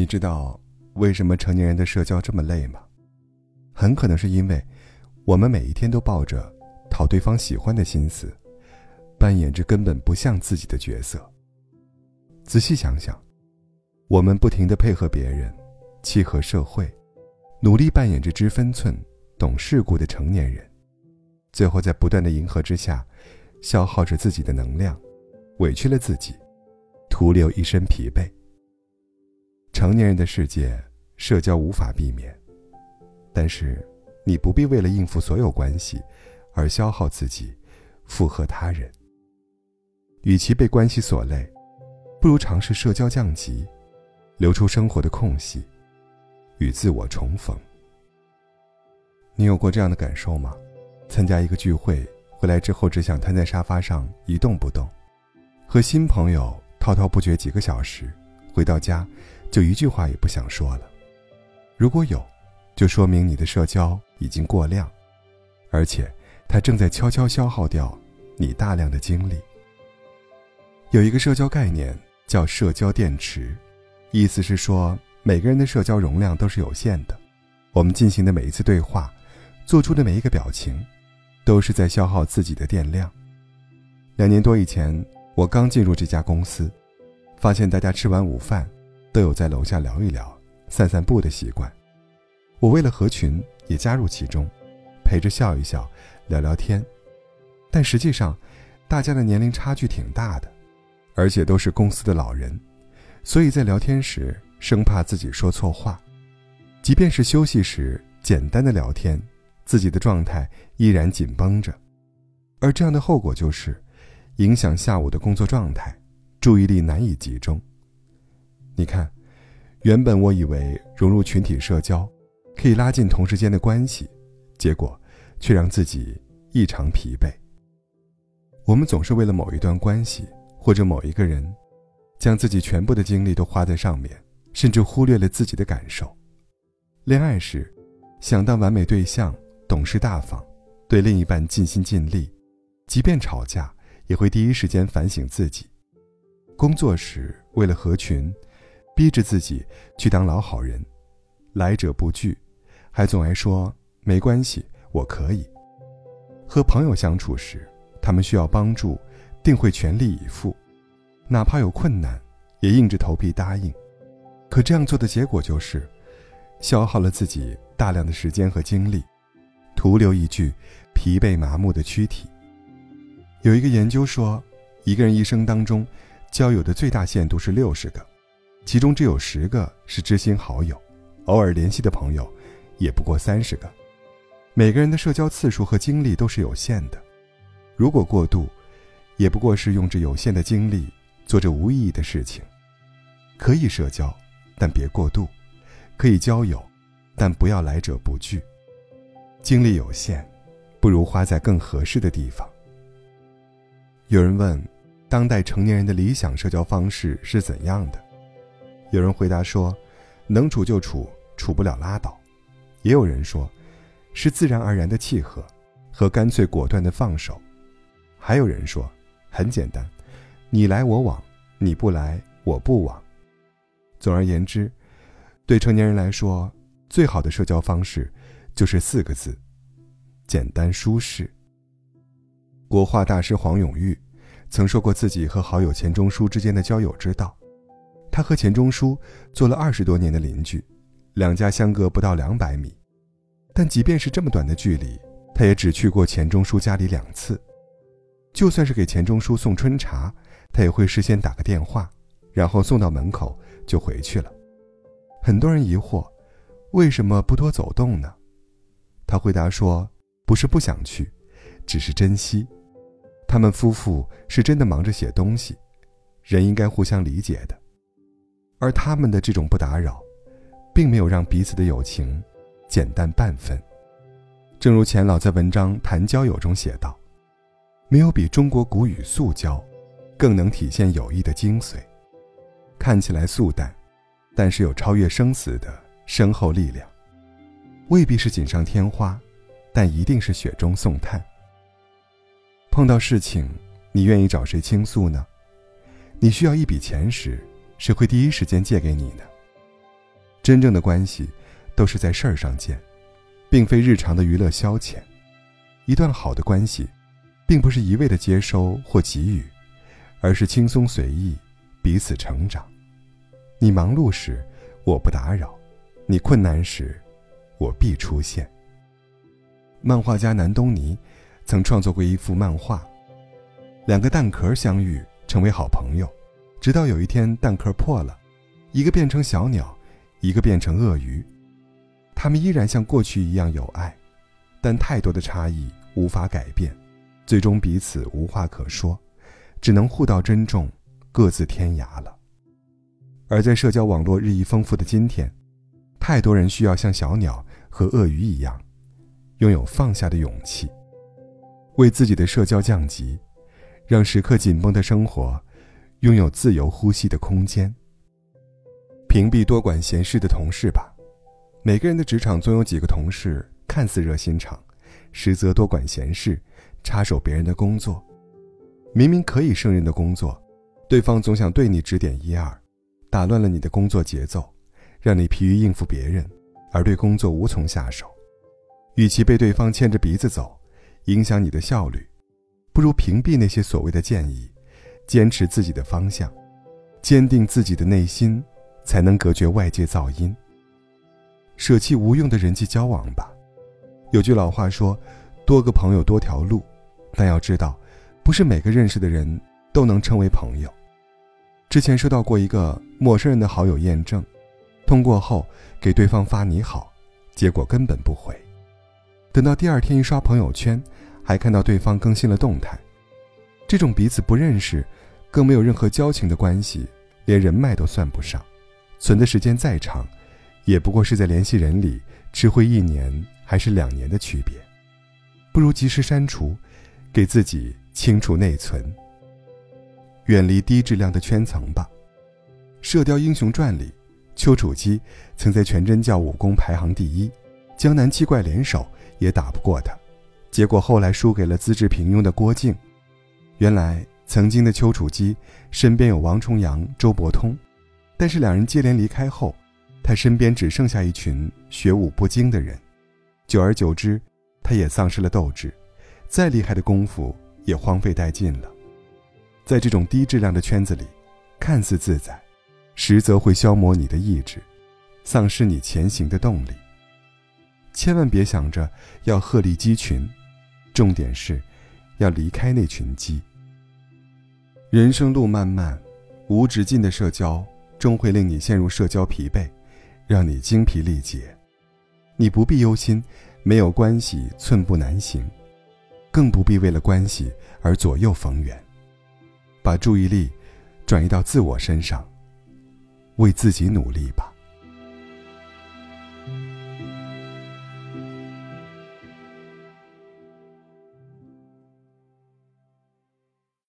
你知道为什么成年人的社交这么累吗？很可能是因为，我们每一天都抱着讨对方喜欢的心思，扮演着根本不像自己的角色。仔细想想，我们不停的配合别人，契合社会，努力扮演着知分寸、懂世故的成年人，最后在不断的迎合之下，消耗着自己的能量，委屈了自己，徒留一身疲惫。成年人的世界，社交无法避免，但是，你不必为了应付所有关系，而消耗自己，附和他人。与其被关系所累，不如尝试社交降级，留出生活的空隙，与自我重逢。你有过这样的感受吗？参加一个聚会，回来之后只想瘫在沙发上一动不动，和新朋友滔滔不绝几个小时，回到家。就一句话也不想说了。如果有，就说明你的社交已经过量，而且它正在悄悄消耗掉你大量的精力。有一个社交概念叫社交电池，意思是说每个人的社交容量都是有限的。我们进行的每一次对话，做出的每一个表情，都是在消耗自己的电量。两年多以前，我刚进入这家公司，发现大家吃完午饭。都有在楼下聊一聊、散散步的习惯。我为了合群，也加入其中，陪着笑一笑、聊聊天。但实际上，大家的年龄差距挺大的，而且都是公司的老人，所以在聊天时生怕自己说错话。即便是休息时简单的聊天，自己的状态依然紧绷着，而这样的后果就是，影响下午的工作状态，注意力难以集中。你看，原本我以为融入群体社交，可以拉近同事间的关系，结果却让自己异常疲惫。我们总是为了某一段关系或者某一个人，将自己全部的精力都花在上面，甚至忽略了自己的感受。恋爱时，想当完美对象，懂事大方，对另一半尽心尽力，即便吵架，也会第一时间反省自己。工作时，为了合群。逼着自己去当老好人，来者不拒，还总爱说没关系，我可以。和朋友相处时，他们需要帮助，定会全力以赴，哪怕有困难，也硬着头皮答应。可这样做的结果就是，消耗了自己大量的时间和精力，徒留一具疲惫麻木的躯体。有一个研究说，一个人一生当中，交友的最大限度是六十个。其中只有十个是知心好友，偶尔联系的朋友，也不过三十个。每个人的社交次数和精力都是有限的，如果过度，也不过是用着有限的精力做着无意义的事情。可以社交，但别过度；可以交友，但不要来者不拒。精力有限，不如花在更合适的地方。有人问，当代成年人的理想社交方式是怎样的？有人回答说：“能处就处，处不了拉倒。”也有人说：“是自然而然的契合，和干脆果断的放手。”还有人说：“很简单，你来我往，你不来我不往。”总而言之，对成年人来说，最好的社交方式就是四个字：简单舒适。国画大师黄永玉曾说过自己和好友钱钟书之间的交友之道。他和钱钟书做了二十多年的邻居，两家相隔不到两百米，但即便是这么短的距离，他也只去过钱钟书家里两次。就算是给钱钟书送春茶，他也会事先打个电话，然后送到门口就回去了。很多人疑惑，为什么不多走动呢？他回答说：“不是不想去，只是珍惜。他们夫妇是真的忙着写东西，人应该互相理解的。”而他们的这种不打扰，并没有让彼此的友情减淡半分。正如钱老在文章《谈交友》中写道：“没有比中国古语‘素交’更能体现友谊的精髓。看起来素淡，但是有超越生死的深厚力量。未必是锦上添花，但一定是雪中送炭。碰到事情，你愿意找谁倾诉呢？你需要一笔钱时。”谁会第一时间借给你呢？真正的关系都是在事儿上见，并非日常的娱乐消遣。一段好的关系，并不是一味的接收或给予，而是轻松随意，彼此成长。你忙碌时，我不打扰；你困难时，我必出现。漫画家南东尼曾创作过一幅漫画：两个蛋壳相遇，成为好朋友，直到有一天蛋壳破了，一个变成小鸟，一个变成鳄鱼，他们依然像过去一样有爱。但太多的差异无法改变，最终彼此无话可说，只能互道珍重，各自天涯了。而在社交网络日益丰富的今天，太多人需要像小鸟和鳄鱼一样，拥有放下的勇气，为自己的社交降级，让时刻紧绷的生活拥有自由呼吸的空间。屏蔽多管闲事的同事吧，每个人的职场总有几个同事。看似热心肠，实则多管闲事，插手别人的工作。明明可以胜任的工作，对方总想对你指点一二，打乱了你的工作节奏，让你疲于应付别人，而对工作无从下手。与其被对方牵着鼻子走，影响你的效率，不如屏蔽那些所谓的建议，坚持自己的方向，坚定自己的内心，才能隔绝外界噪音。舍弃无用的人际交往吧。有句老话说：“多个朋友多条路。”但要知道，不是每个认识的人都能称为朋友。之前收到过一个陌生人的好友验证，通过后给对方发“你好”，结果根本不回。等到第二天一刷朋友圈，还看到对方更新了动态。这种彼此不认识，更没有任何交情的关系，连人脉都算不上，存的时间再长，也不过是在联系人里吃灰一年。还是两年的区别，不如及时删除，给自己清除内存。远离低质量的圈层吧。《射雕英雄传》里，丘处机曾在全真教武功排行第一，江南七怪联手也打不过他，结果后来输给了资质平庸的郭靖。原来曾经的丘处机身边有王重阳、周伯通，但是两人接连离开后，他身边只剩下一群学武不精的人。久而久之，他也丧失了斗志，再厉害的功夫也荒废殆尽了。在这种低质量的圈子里，看似自在，实则会消磨你的意志，丧失你前行的动力。千万别想着要鹤立鸡群，重点是，要离开那群鸡。人生路漫漫，无止境的社交终会令你陷入社交疲惫，让你精疲力竭。你不必忧心，没有关系寸步难行，更不必为了关系而左右逢源。把注意力转移到自我身上，为自己努力吧。